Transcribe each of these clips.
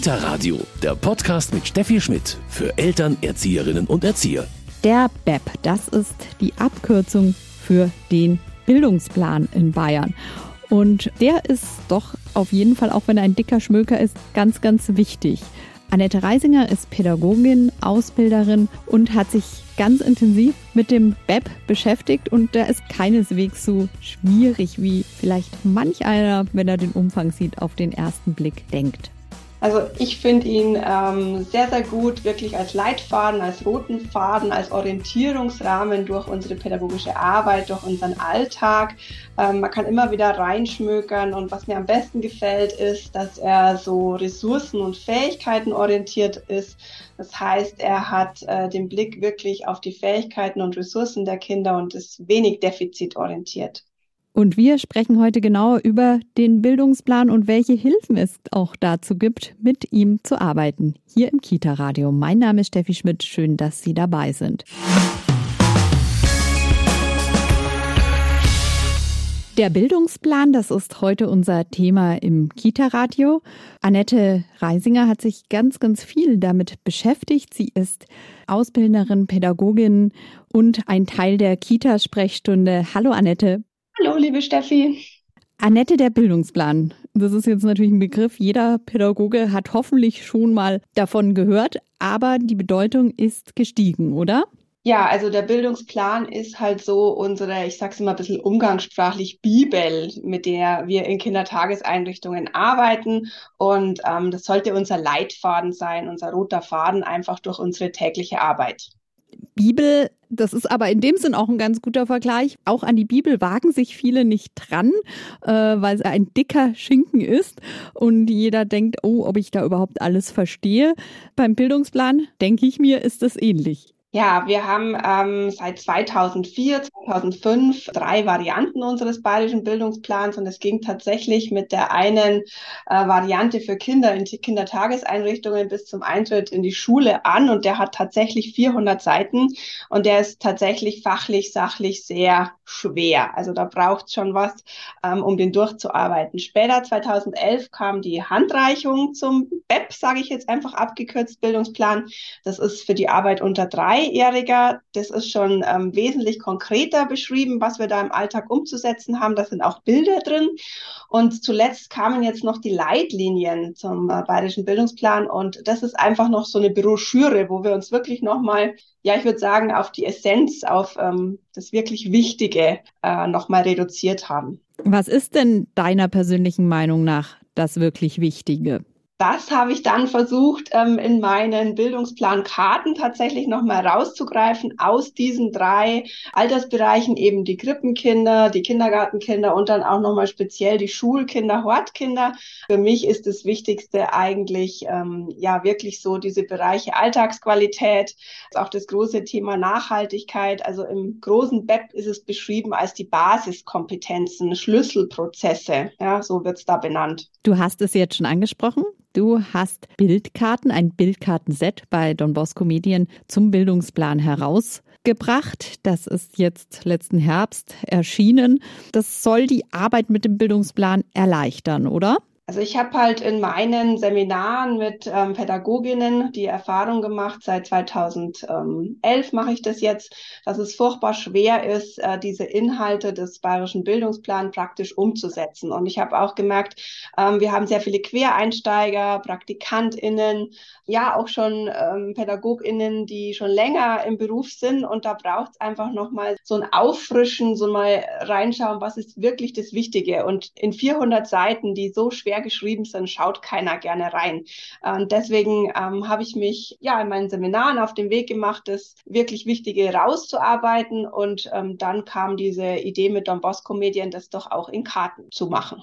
Kita Radio, der Podcast mit Steffi Schmidt für Eltern, Erzieherinnen und Erzieher. Der BEP, das ist die Abkürzung für den Bildungsplan in Bayern. Und der ist doch auf jeden Fall, auch wenn er ein dicker Schmöker ist, ganz, ganz wichtig. Annette Reisinger ist Pädagogin, Ausbilderin und hat sich ganz intensiv mit dem BEP beschäftigt und der ist keineswegs so schwierig, wie vielleicht manch einer, wenn er den Umfang sieht, auf den ersten Blick denkt. Also ich finde ihn ähm, sehr, sehr gut, wirklich als Leitfaden, als roten Faden, als Orientierungsrahmen durch unsere pädagogische Arbeit, durch unseren Alltag. Ähm, man kann immer wieder reinschmökern und was mir am besten gefällt, ist, dass er so ressourcen- und Fähigkeiten orientiert ist. Das heißt, er hat äh, den Blick wirklich auf die Fähigkeiten und Ressourcen der Kinder und ist wenig defizitorientiert. Und wir sprechen heute genau über den Bildungsplan und welche Hilfen es auch dazu gibt, mit ihm zu arbeiten. Hier im Kita-Radio. Mein Name ist Steffi Schmidt. Schön, dass Sie dabei sind. Der Bildungsplan, das ist heute unser Thema im Kita-Radio. Annette Reisinger hat sich ganz, ganz viel damit beschäftigt. Sie ist Ausbilderin, Pädagogin und ein Teil der Kita-Sprechstunde. Hallo Annette. Hallo, liebe Steffi. Annette, der Bildungsplan. Das ist jetzt natürlich ein Begriff. Jeder Pädagoge hat hoffentlich schon mal davon gehört, aber die Bedeutung ist gestiegen, oder? Ja, also der Bildungsplan ist halt so unsere, ich sag's immer ein bisschen umgangssprachlich, Bibel, mit der wir in Kindertageseinrichtungen arbeiten. Und ähm, das sollte unser Leitfaden sein, unser roter Faden einfach durch unsere tägliche Arbeit. Bibel, das ist aber in dem Sinn auch ein ganz guter Vergleich. Auch an die Bibel wagen sich viele nicht dran, äh, weil es ein dicker Schinken ist und jeder denkt, oh, ob ich da überhaupt alles verstehe. Beim Bildungsplan, denke ich mir, ist das ähnlich. Ja, wir haben ähm, seit 2004, 2005 drei Varianten unseres bayerischen Bildungsplans und es ging tatsächlich mit der einen äh, Variante für Kinder in Kindertageseinrichtungen bis zum Eintritt in die Schule an und der hat tatsächlich 400 Seiten und der ist tatsächlich fachlich, sachlich sehr schwer. Also da braucht schon was, ähm, um den durchzuarbeiten. Später, 2011, kam die Handreichung zum BEP, sage ich jetzt einfach abgekürzt, Bildungsplan. Das ist für die Arbeit unter drei Dreijähriger, das ist schon ähm, wesentlich konkreter beschrieben, was wir da im Alltag umzusetzen haben. Da sind auch Bilder drin. Und zuletzt kamen jetzt noch die Leitlinien zum äh, Bayerischen Bildungsplan. Und das ist einfach noch so eine Broschüre, wo wir uns wirklich nochmal, ja, ich würde sagen, auf die Essenz, auf ähm, das wirklich Wichtige äh, nochmal reduziert haben. Was ist denn deiner persönlichen Meinung nach das wirklich Wichtige? Das habe ich dann versucht, ähm, in meinen Bildungsplan-Karten tatsächlich nochmal rauszugreifen aus diesen drei Altersbereichen, eben die Krippenkinder, die Kindergartenkinder und dann auch nochmal speziell die Schulkinder, Hortkinder. Für mich ist das Wichtigste eigentlich, ähm, ja, wirklich so diese Bereiche Alltagsqualität, auch das große Thema Nachhaltigkeit. Also im großen BEP ist es beschrieben als die Basiskompetenzen, Schlüsselprozesse. Ja, so wird es da benannt. Du hast es jetzt schon angesprochen. Du hast Bildkarten, ein Bildkartenset bei Don Bosco Medien zum Bildungsplan herausgebracht. Das ist jetzt letzten Herbst erschienen. Das soll die Arbeit mit dem Bildungsplan erleichtern, oder? Also ich habe halt in meinen Seminaren mit ähm, Pädagoginnen die Erfahrung gemacht, seit 2011 mache ich das jetzt, dass es furchtbar schwer ist, äh, diese Inhalte des Bayerischen Bildungsplans praktisch umzusetzen. Und ich habe auch gemerkt, ähm, wir haben sehr viele Quereinsteiger, PraktikantInnen, ja auch schon ähm, PädagogInnen, die schon länger im Beruf sind. Und da braucht es einfach nochmal so ein Auffrischen, so mal reinschauen, was ist wirklich das Wichtige. Und in 400 Seiten, die so schwer geschrieben sind, schaut keiner gerne rein. Und deswegen ähm, habe ich mich ja in meinen Seminaren auf den Weg gemacht, das wirklich Wichtige rauszuarbeiten. Und ähm, dann kam diese Idee mit Don Bosco Medien, das doch auch in Karten zu machen.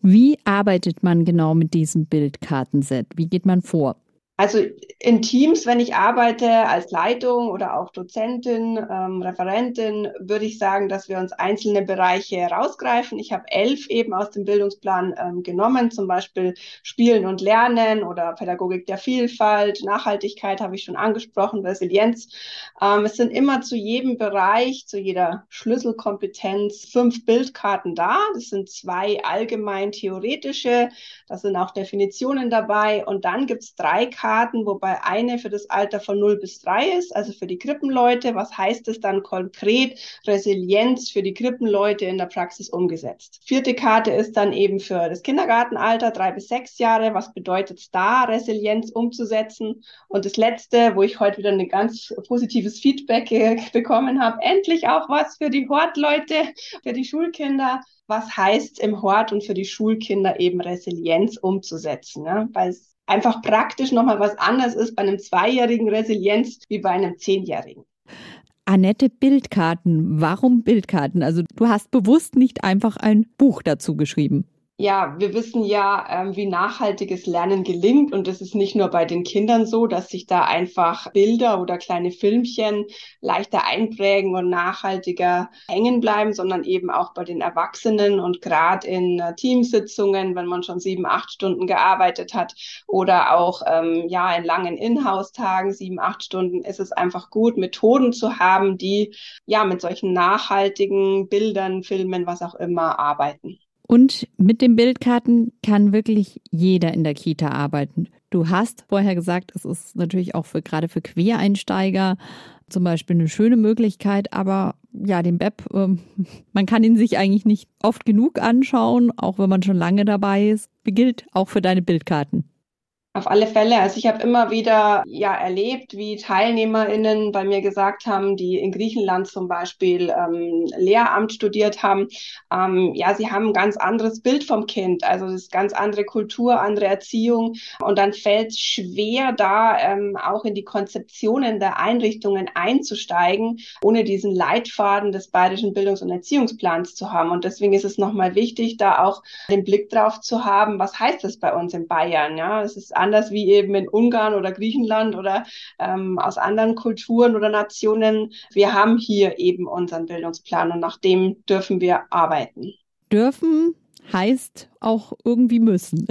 Wie arbeitet man genau mit diesem Bildkartenset? Wie geht man vor? Also in Teams, wenn ich arbeite als Leitung oder auch Dozentin, ähm, Referentin, würde ich sagen, dass wir uns einzelne Bereiche herausgreifen. Ich habe elf eben aus dem Bildungsplan ähm, genommen, zum Beispiel Spielen und Lernen oder Pädagogik der Vielfalt, Nachhaltigkeit habe ich schon angesprochen, Resilienz. Ähm, es sind immer zu jedem Bereich, zu jeder Schlüsselkompetenz fünf Bildkarten da. Das sind zwei allgemein theoretische, da sind auch Definitionen dabei und dann gibt es drei Karten, Karten, wobei eine für das Alter von 0 bis 3 ist, also für die Krippenleute. Was heißt es dann konkret? Resilienz für die Krippenleute in der Praxis umgesetzt. Vierte Karte ist dann eben für das Kindergartenalter, 3 bis 6 Jahre. Was bedeutet es da, Resilienz umzusetzen? Und das letzte, wo ich heute wieder ein ganz positives Feedback bekommen habe, endlich auch was für die Hortleute, für die Schulkinder was heißt im Hort und für die Schulkinder eben Resilienz umzusetzen. Ne? Weil einfach praktisch nochmal was anderes ist bei einem zweijährigen Resilienz wie bei einem zehnjährigen. Annette Bildkarten. Warum Bildkarten? Also du hast bewusst nicht einfach ein Buch dazu geschrieben. Ja, wir wissen ja, ähm, wie nachhaltiges Lernen gelingt. Und es ist nicht nur bei den Kindern so, dass sich da einfach Bilder oder kleine Filmchen leichter einprägen und nachhaltiger hängen bleiben, sondern eben auch bei den Erwachsenen und gerade in äh, Teamsitzungen, wenn man schon sieben, acht Stunden gearbeitet hat oder auch ähm, ja in langen Inhouse-Tagen, sieben, acht Stunden, ist es einfach gut, Methoden zu haben, die ja mit solchen nachhaltigen Bildern, Filmen, was auch immer arbeiten. Und mit den Bildkarten kann wirklich jeder in der Kita arbeiten. Du hast vorher gesagt, es ist natürlich auch für gerade für Quereinsteiger zum Beispiel eine schöne Möglichkeit, aber ja, den BEP, äh, man kann ihn sich eigentlich nicht oft genug anschauen, auch wenn man schon lange dabei ist. Gilt auch für deine Bildkarten? Auf alle Fälle. Also ich habe immer wieder ja erlebt, wie TeilnehmerInnen bei mir gesagt haben, die in Griechenland zum Beispiel ähm, Lehramt studiert haben, ähm, ja, sie haben ein ganz anderes Bild vom Kind. Also es ist ganz andere Kultur, andere Erziehung. Und dann fällt es schwer, da ähm, auch in die Konzeptionen der Einrichtungen einzusteigen, ohne diesen Leitfaden des Bayerischen Bildungs- und Erziehungsplans zu haben. Und deswegen ist es nochmal wichtig, da auch den Blick drauf zu haben, was heißt das bei uns in Bayern? Ja, es ist anders wie eben in Ungarn oder Griechenland oder ähm, aus anderen Kulturen oder Nationen. Wir haben hier eben unseren Bildungsplan und nach dem dürfen wir arbeiten. Dürfen heißt auch irgendwie müssen.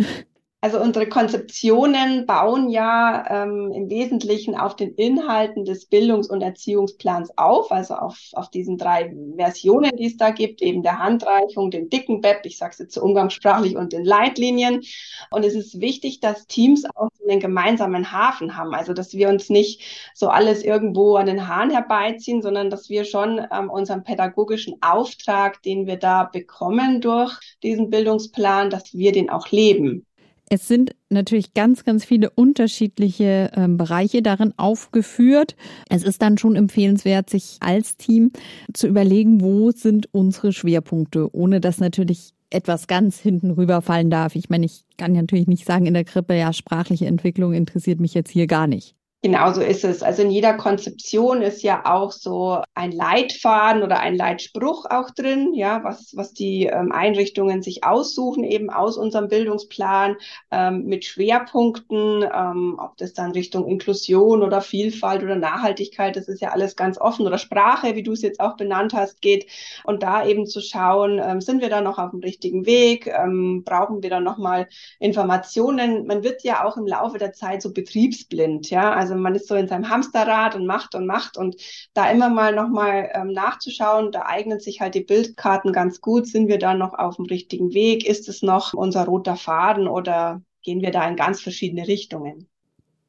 Also unsere Konzeptionen bauen ja ähm, im Wesentlichen auf den Inhalten des Bildungs- und Erziehungsplans auf, also auf, auf diesen drei Versionen, die es da gibt, eben der Handreichung, dem dicken BEP, ich sage es jetzt so umgangssprachlich, und den Leitlinien. Und es ist wichtig, dass Teams auch einen gemeinsamen Hafen haben, also dass wir uns nicht so alles irgendwo an den Haaren herbeiziehen, sondern dass wir schon ähm, unseren pädagogischen Auftrag, den wir da bekommen durch diesen Bildungsplan, dass wir den auch leben. Es sind natürlich ganz, ganz viele unterschiedliche ähm, Bereiche darin aufgeführt. Es ist dann schon empfehlenswert, sich als Team zu überlegen, wo sind unsere Schwerpunkte, ohne dass natürlich etwas ganz hinten rüberfallen darf. Ich meine, ich kann natürlich nicht sagen in der Krippe, ja, sprachliche Entwicklung interessiert mich jetzt hier gar nicht. Genau so ist es. Also in jeder Konzeption ist ja auch so ein Leitfaden oder ein Leitspruch auch drin, ja, was, was die ähm, Einrichtungen sich aussuchen, eben aus unserem Bildungsplan ähm, mit Schwerpunkten, ähm, ob das dann Richtung Inklusion oder Vielfalt oder Nachhaltigkeit, das ist ja alles ganz offen oder Sprache, wie du es jetzt auch benannt hast, geht. Und da eben zu schauen, ähm, sind wir da noch auf dem richtigen Weg? Ähm, brauchen wir da nochmal Informationen? Man wird ja auch im Laufe der Zeit so betriebsblind, ja. Also man ist so in seinem Hamsterrad und macht und macht und da immer mal nochmal ähm, nachzuschauen, da eignen sich halt die Bildkarten ganz gut. Sind wir da noch auf dem richtigen Weg? Ist es noch unser roter Faden oder gehen wir da in ganz verschiedene Richtungen?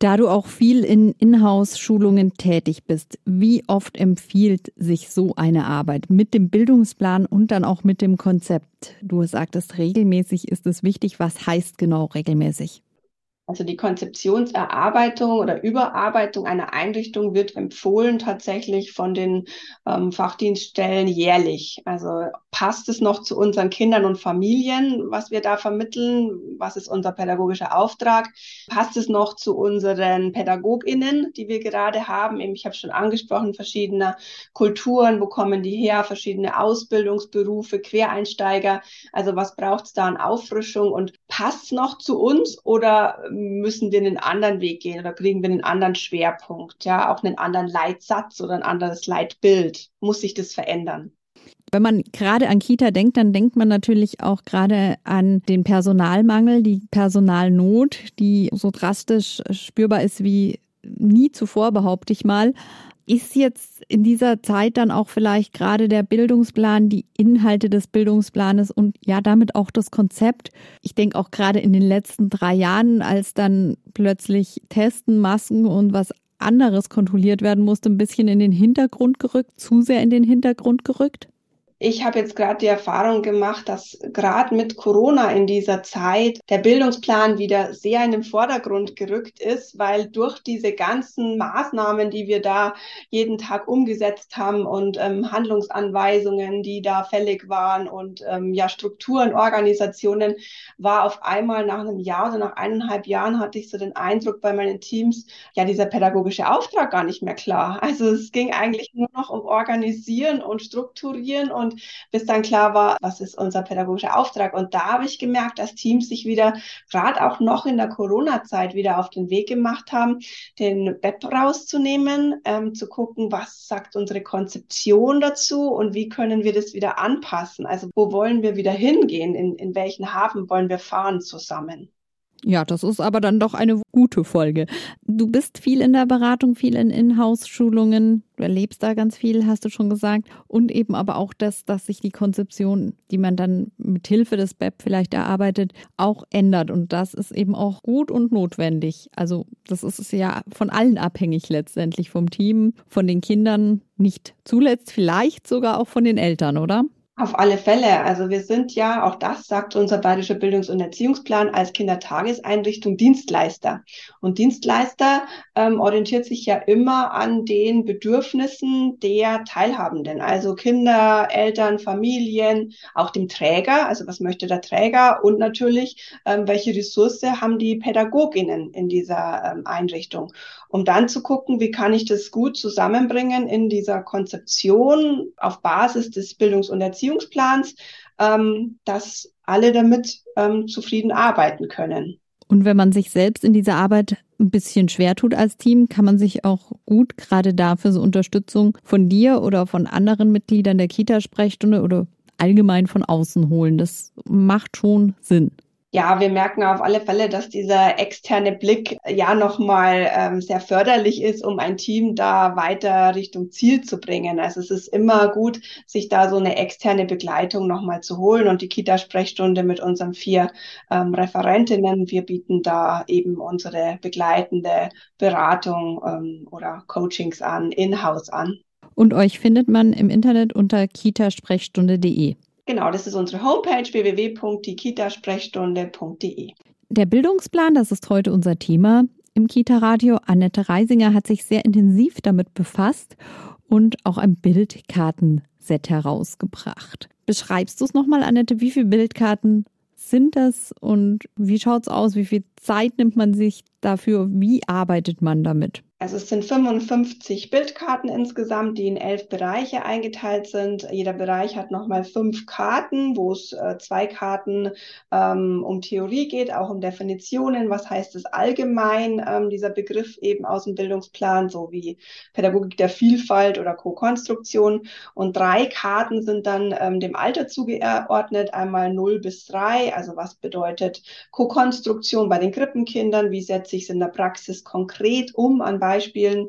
Da du auch viel in Inhouse-Schulungen tätig bist, wie oft empfiehlt sich so eine Arbeit mit dem Bildungsplan und dann auch mit dem Konzept? Du sagtest, regelmäßig ist es wichtig. Was heißt genau regelmäßig? Also die Konzeptionserarbeitung oder Überarbeitung einer Einrichtung wird empfohlen tatsächlich von den ähm, Fachdienststellen jährlich. Also passt es noch zu unseren Kindern und Familien, was wir da vermitteln? Was ist unser pädagogischer Auftrag? Passt es noch zu unseren PädagogInnen, die wir gerade haben? Ich habe schon angesprochen, verschiedene Kulturen, wo kommen die her? Verschiedene Ausbildungsberufe, Quereinsteiger. Also was braucht es da an Auffrischung und passt es noch zu uns oder müssen wir einen anderen Weg gehen oder kriegen wir einen anderen Schwerpunkt, ja, auch einen anderen Leitsatz oder ein anderes Leitbild? Muss sich das verändern? Wenn man gerade an Kita denkt, dann denkt man natürlich auch gerade an den Personalmangel, die Personalnot, die so drastisch spürbar ist wie nie zuvor, behaupte ich mal. Ist jetzt in dieser Zeit dann auch vielleicht gerade der Bildungsplan, die Inhalte des Bildungsplanes und ja damit auch das Konzept? Ich denke auch gerade in den letzten drei Jahren, als dann plötzlich Testen, Masken und was anderes kontrolliert werden musste, ein bisschen in den Hintergrund gerückt, zu sehr in den Hintergrund gerückt? Ich habe jetzt gerade die Erfahrung gemacht, dass gerade mit Corona in dieser Zeit der Bildungsplan wieder sehr in den Vordergrund gerückt ist, weil durch diese ganzen Maßnahmen, die wir da jeden Tag umgesetzt haben und ähm, Handlungsanweisungen, die da fällig waren und ähm, ja Strukturen, Organisationen, war auf einmal nach einem Jahr oder nach eineinhalb Jahren hatte ich so den Eindruck bei meinen Teams, ja dieser pädagogische Auftrag gar nicht mehr klar. Also es ging eigentlich nur noch um Organisieren und Strukturieren und und bis dann klar war, was ist unser pädagogischer Auftrag. Und da habe ich gemerkt, dass Teams sich wieder, gerade auch noch in der Corona-Zeit, wieder auf den Weg gemacht haben, den Web rauszunehmen, ähm, zu gucken, was sagt unsere Konzeption dazu und wie können wir das wieder anpassen. Also wo wollen wir wieder hingehen? In, in welchen Hafen wollen wir fahren zusammen? Ja, das ist aber dann doch eine gute Folge. Du bist viel in der Beratung, viel in Inhouse-Schulungen. Du erlebst da ganz viel, hast du schon gesagt. Und eben aber auch das, dass sich die Konzeption, die man dann mit Hilfe des BEP vielleicht erarbeitet, auch ändert. Und das ist eben auch gut und notwendig. Also das ist ja von allen abhängig letztendlich, vom Team, von den Kindern, nicht zuletzt vielleicht sogar auch von den Eltern, oder? Auf alle Fälle. Also wir sind ja, auch das sagt unser Bayerischer Bildungs- und Erziehungsplan, als Kindertageseinrichtung Dienstleister. Und Dienstleister ähm, orientiert sich ja immer an den Bedürfnissen der Teilhabenden, also Kinder, Eltern, Familien, auch dem Träger, also was möchte der Träger und natürlich, ähm, welche Ressource haben die Pädagoginnen in dieser ähm, Einrichtung um dann zu gucken, wie kann ich das gut zusammenbringen in dieser Konzeption auf Basis des Bildungs- und Erziehungsplans, ähm, dass alle damit ähm, zufrieden arbeiten können. Und wenn man sich selbst in dieser Arbeit ein bisschen schwer tut als Team, kann man sich auch gut gerade dafür so Unterstützung von dir oder von anderen Mitgliedern der Kita-Sprechstunde oder allgemein von außen holen. Das macht schon Sinn. Ja, wir merken auf alle Fälle, dass dieser externe Blick ja nochmal ähm, sehr förderlich ist, um ein Team da weiter Richtung Ziel zu bringen. Also es ist immer gut, sich da so eine externe Begleitung nochmal zu holen und die Kita-Sprechstunde mit unseren vier ähm, Referentinnen. Wir bieten da eben unsere begleitende Beratung ähm, oder Coachings an, in-house an. Und euch findet man im Internet unter kitasprechstunde.de. Genau, das ist unsere Homepage www.dikitasprechstunde.de. Der Bildungsplan, das ist heute unser Thema im Kita-Radio. Annette Reisinger hat sich sehr intensiv damit befasst und auch ein Bildkartenset herausgebracht. Beschreibst du es nochmal, Annette? Wie viele Bildkarten sind das und wie schaut es aus? Wie viel Zeit nimmt man sich dafür? Wie arbeitet man damit? Also es sind 55 Bildkarten insgesamt, die in elf Bereiche eingeteilt sind. Jeder Bereich hat nochmal fünf Karten, wo es äh, zwei Karten ähm, um Theorie geht, auch um Definitionen. Was heißt es allgemein, ähm, dieser Begriff eben aus dem Bildungsplan, so wie Pädagogik der Vielfalt oder Co-Konstruktion. Und drei Karten sind dann ähm, dem Alter zugeordnet, einmal 0 bis 3. Also was bedeutet Co-Konstruktion bei den Krippenkindern? Wie setze ich es in der Praxis konkret um an Beispielen,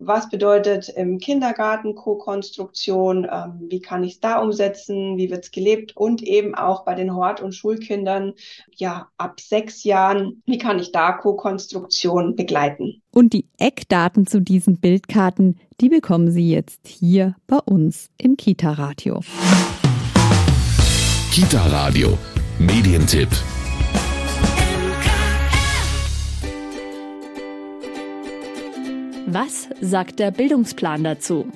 was bedeutet im Kindergarten Co-Konstruktion, ähm, wie kann ich es da umsetzen, wie wird es gelebt und eben auch bei den Hort- und Schulkindern, ja, ab sechs Jahren, wie kann ich da Co-Konstruktion begleiten. Und die Eckdaten zu diesen Bildkarten, die bekommen Sie jetzt hier bei uns im Kita-Radio. Kita-Radio, Medientipp. Was sagt der Bildungsplan dazu?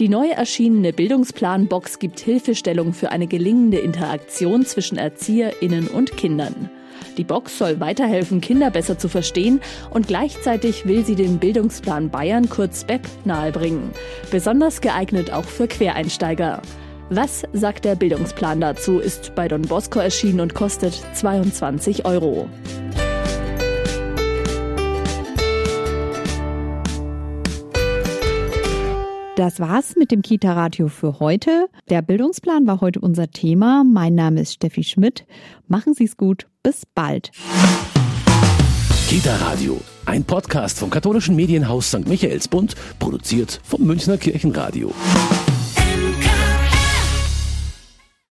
Die neu erschienene Bildungsplan-Box gibt Hilfestellung für eine gelingende Interaktion zwischen ErzieherInnen und Kindern. Die Box soll weiterhelfen, Kinder besser zu verstehen und gleichzeitig will sie den Bildungsplan Bayern kurz BEP nahebringen. Besonders geeignet auch für Quereinsteiger. Was sagt der Bildungsplan dazu, ist bei Don Bosco erschienen und kostet 22 Euro. Das war's mit dem Kita-Radio für heute. Der Bildungsplan war heute unser Thema. Mein Name ist Steffi Schmidt. Machen Sie's gut. Bis bald. Kita Radio, ein Podcast vom katholischen Medienhaus St. Michaelsbund, produziert vom Münchner Kirchenradio.